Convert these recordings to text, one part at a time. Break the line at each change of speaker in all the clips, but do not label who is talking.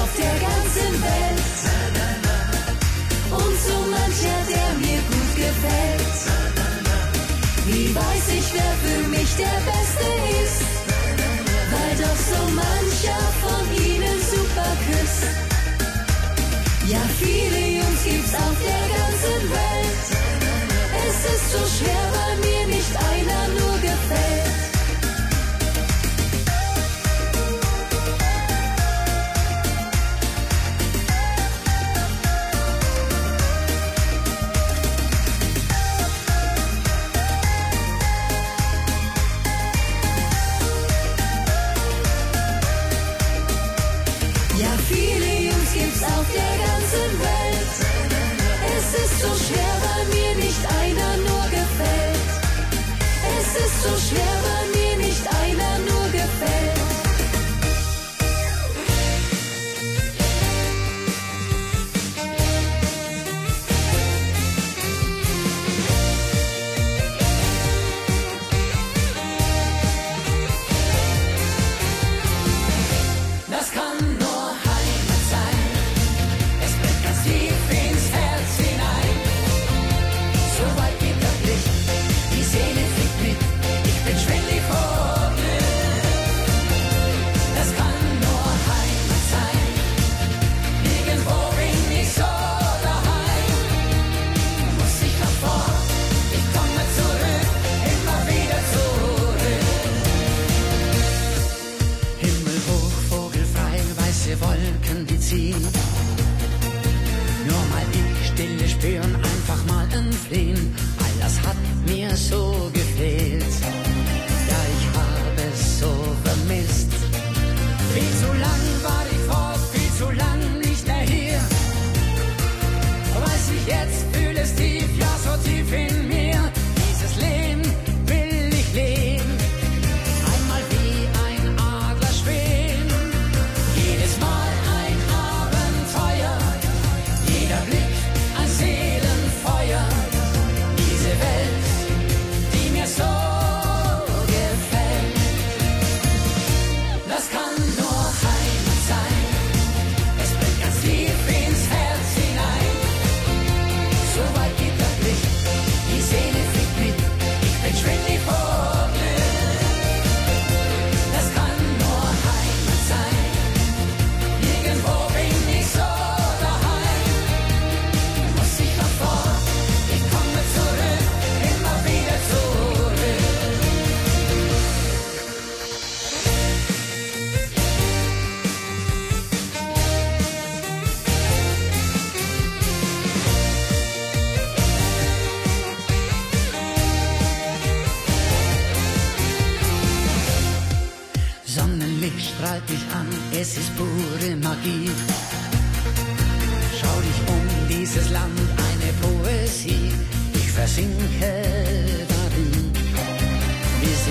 auf der ganzen Welt. Und so mancher, der mir gut gefällt. Wie weiß ich, wer für mich der Beste ist? Weil doch so mancher von ihnen super küsst. Ja, viele Jungs gibt's auf der ganzen Welt. Es ist so schwer
bei mir.
see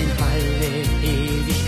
den Halle ewig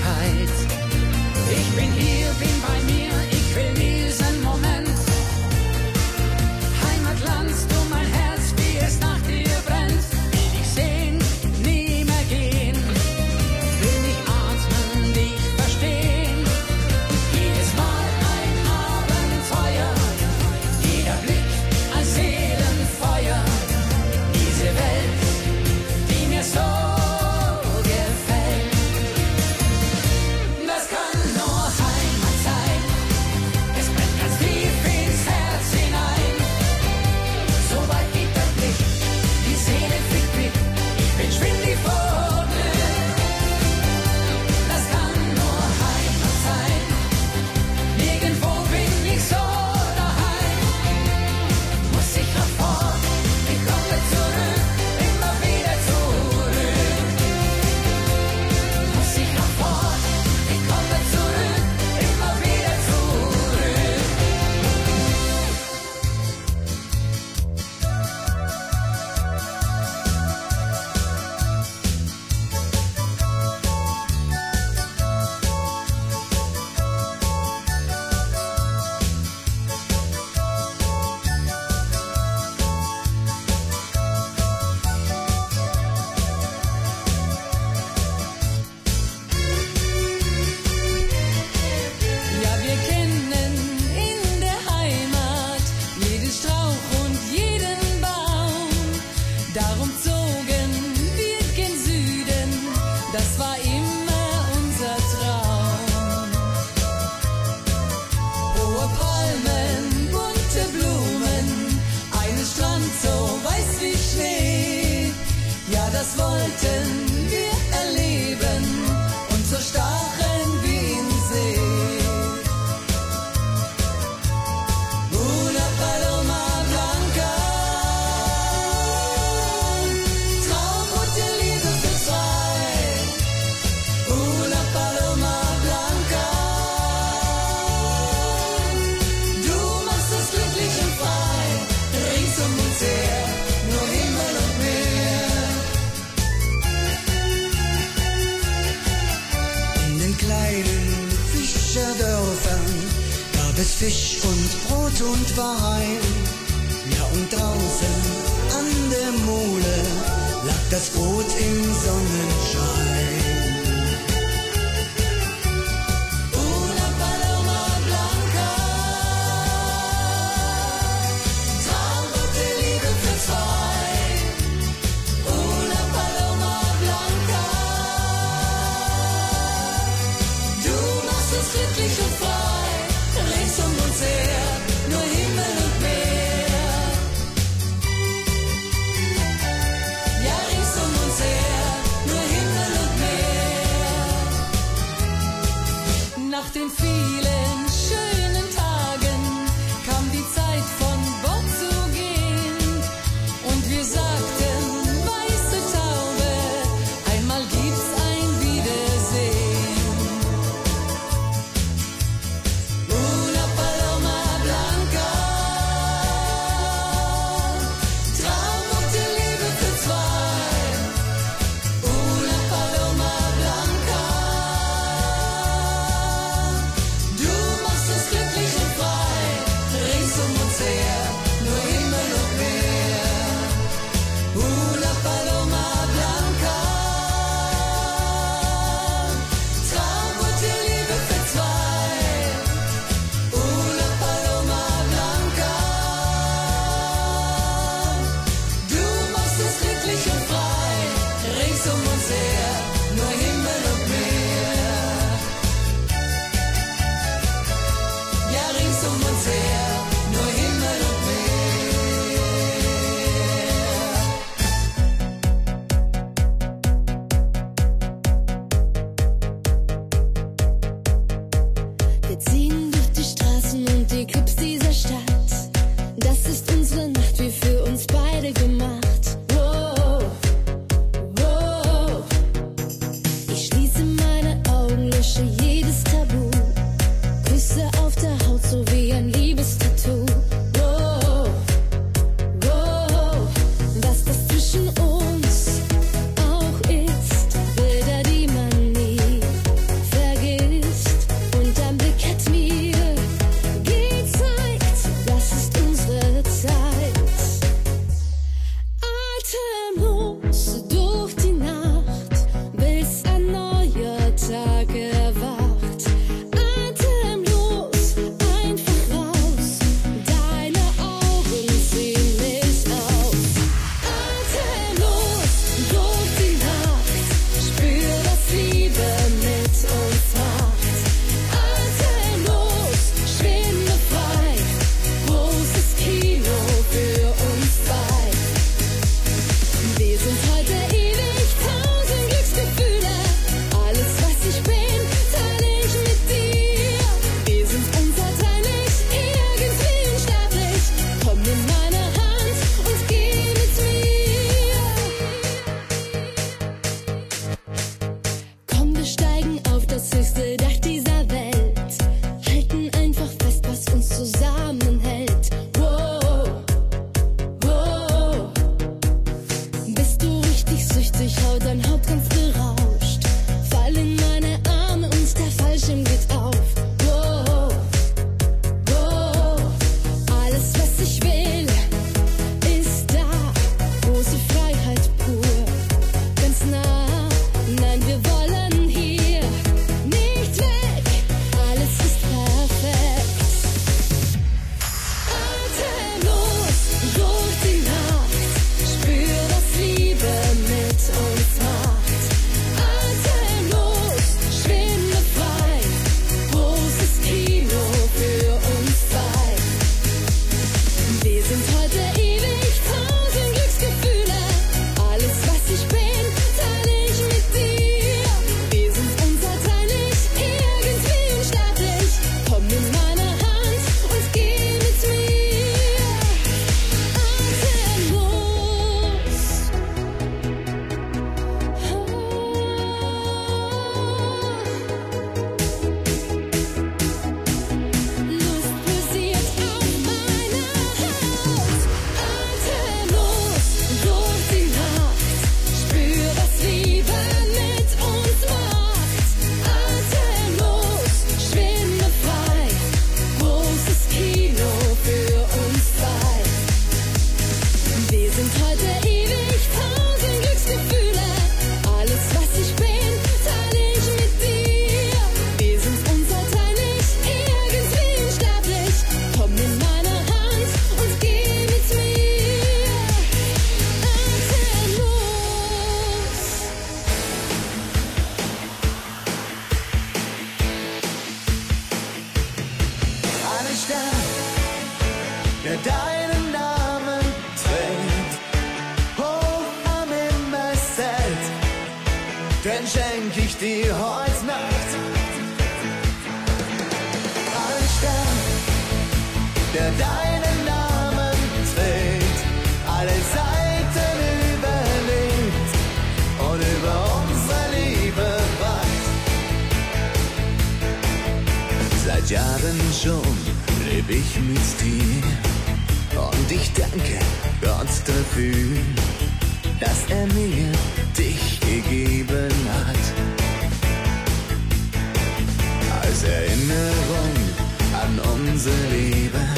an unser Leben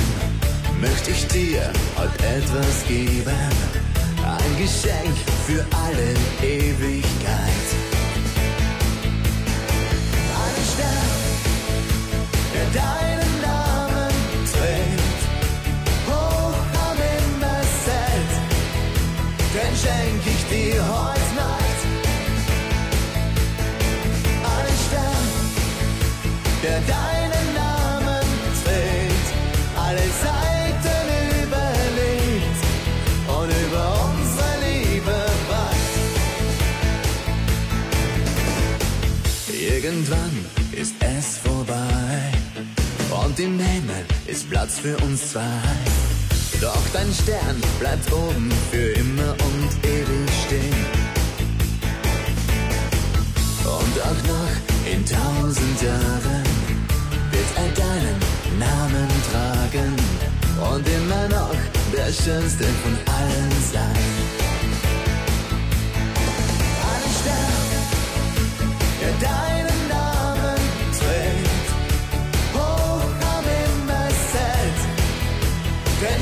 möchte ich dir heute etwas geben. Ein Geschenk für alle Ewigkeit. Ein Stern, der deinen Platz für uns zwei. Doch dein Stern bleibt oben für immer und ewig stehen. Und auch noch in tausend Jahren wird er deinen Namen tragen und immer noch der schönste von allen sein. Ein Stern, der deinen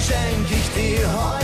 den schenk ich dir heute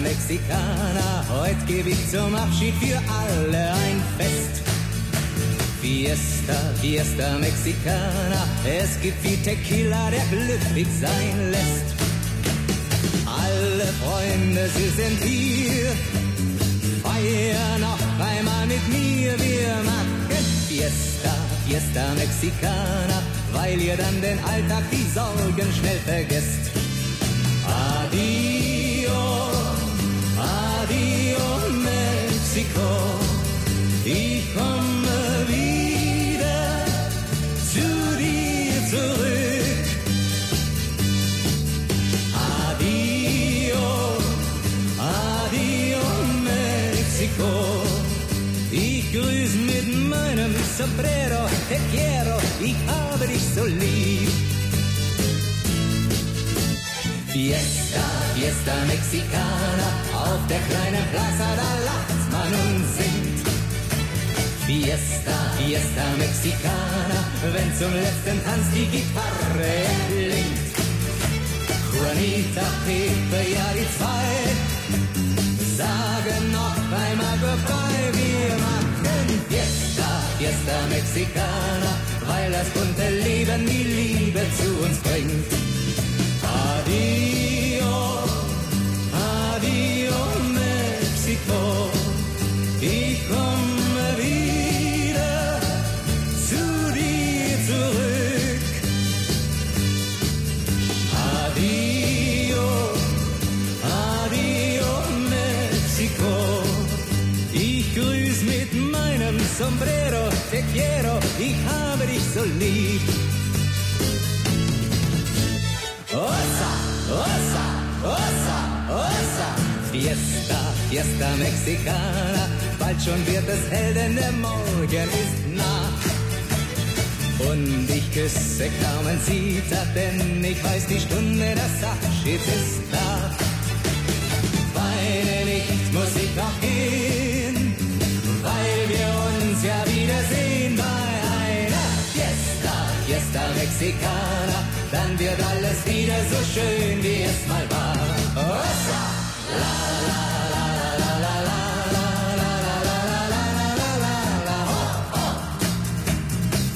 Mexicana, heute gebe ich zum Abschied für alle ein Fest. Fiesta, Fiesta Mexicana, es gibt wie Tequila, der glücklich sein lässt. Alle Freunde, sie sind hier, feiern noch einmal mit mir, wir machen Fiesta, Fiesta Mexicana, weil ihr dann den Alltag, die Sorgen schnell vergesst. Adio, alter Mexikaner auf der kleinen Plaza, da lacht man und singt. Fiesta, Fiesta Mexikaner, wenn zum letzten Tanz die Gitarre erklingt. Juanita, Pepe, ja die zwei, sagen noch einmal Goodbye, wir machen Fiesta, Fiesta Mexikaner, weil das bunte Leben die Liebe zu uns bringt. Adi te quiero y habe dich so lieb. Ossa, ossa, ossa, ossa, Fiesta, Fiesta Mexicana, bald schon wird es hell, denn der Morgen ist nah. Und ich küsse kaum ein Zita, denn ich weiß die Stunde, das Abschied ist da. Weine nicht, muss ich noch gehen. Mexikaner, dann wird alles wieder so schön, wie es mal war. Ossa! La, la, la, la, la, la, la, la, la, la, la, la, la, la, la, ho, ho.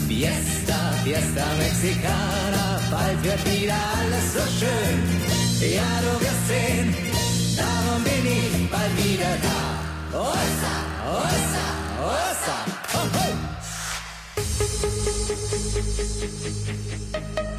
Fiesta, Fiesta Mexikaner, bald wird wieder alles so schön. Ja, du wirst sehen, darum bin ich bald wieder da. Ossa, ossa, ossa, ho, ho. Thank
you.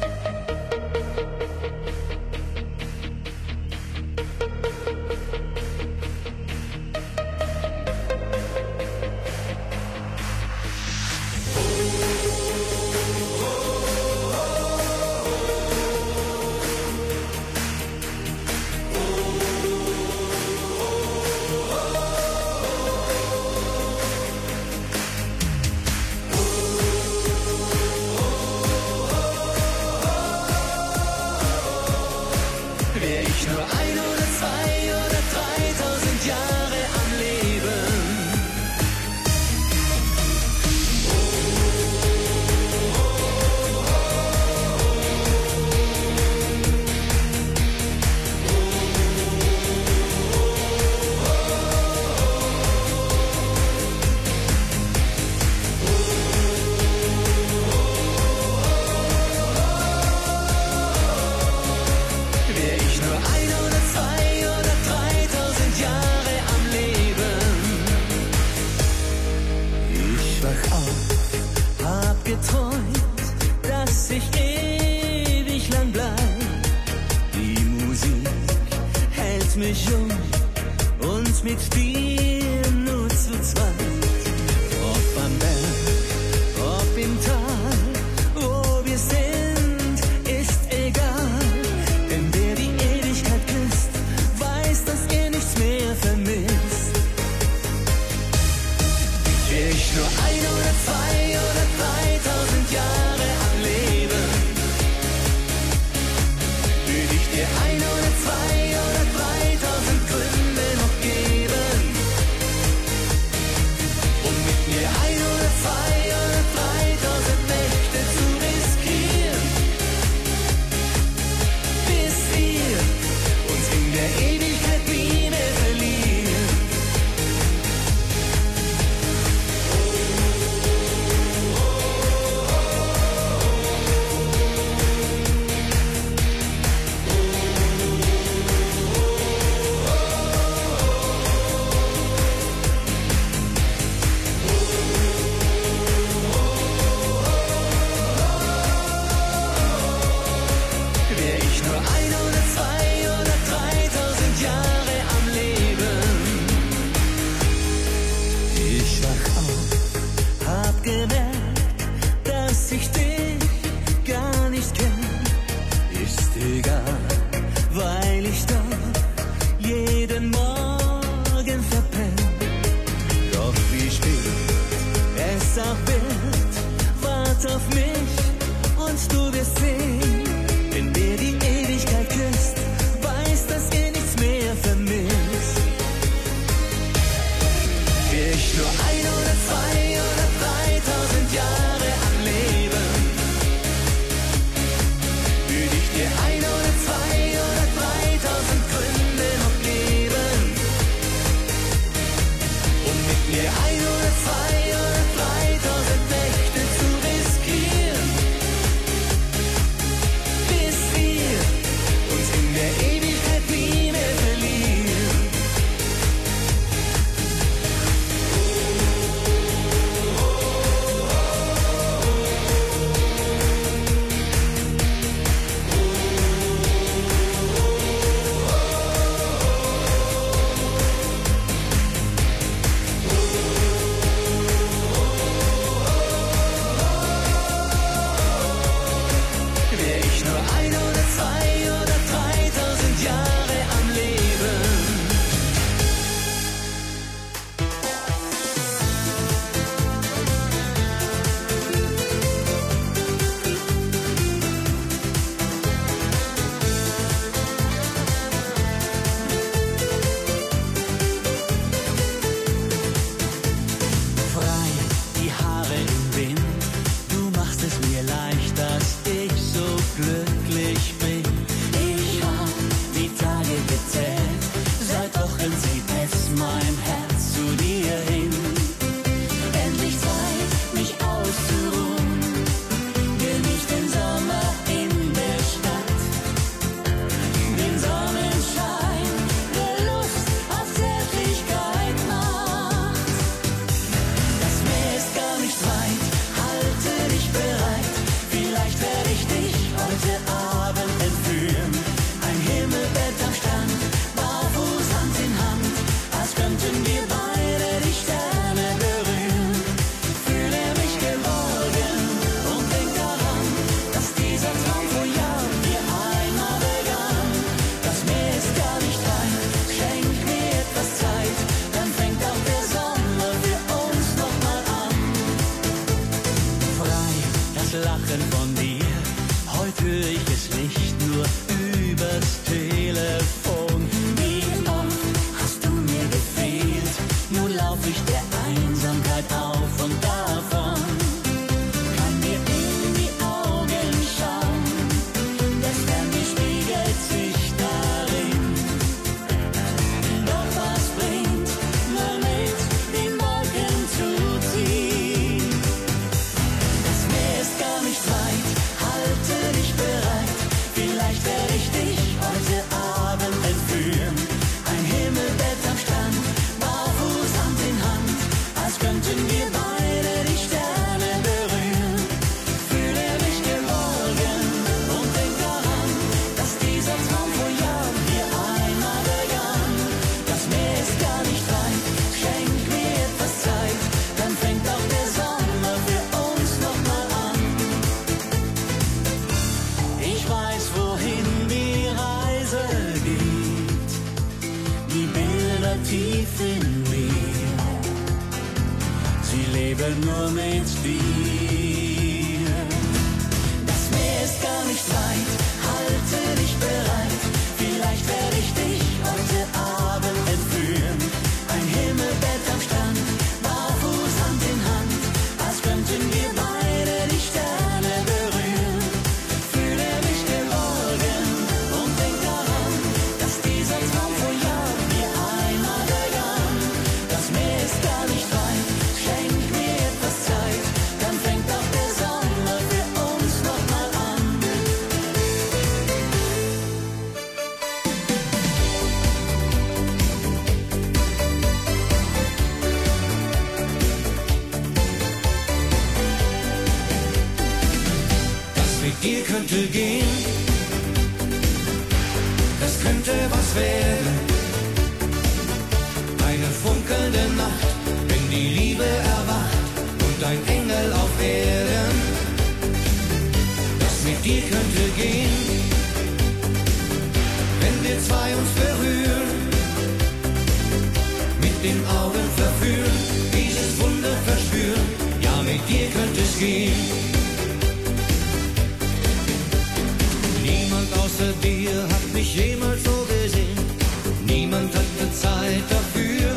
niemand
hatte Zeit dafür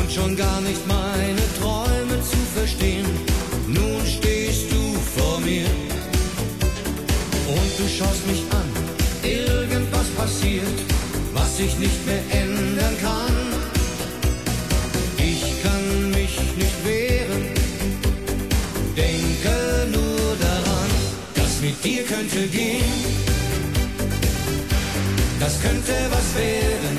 und schon gar nicht
mal. könnte was werden.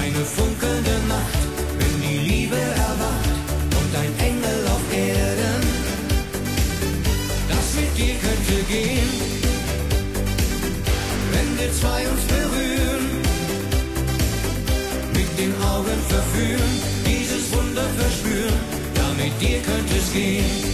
Eine funkelnde Nacht, wenn die Liebe erwacht und ein Engel auf Erden. Das mit dir könnte gehen, wenn wir zwei uns berühren, mit den Augen verführen, dieses Wunder verspüren, damit dir könnte es gehen.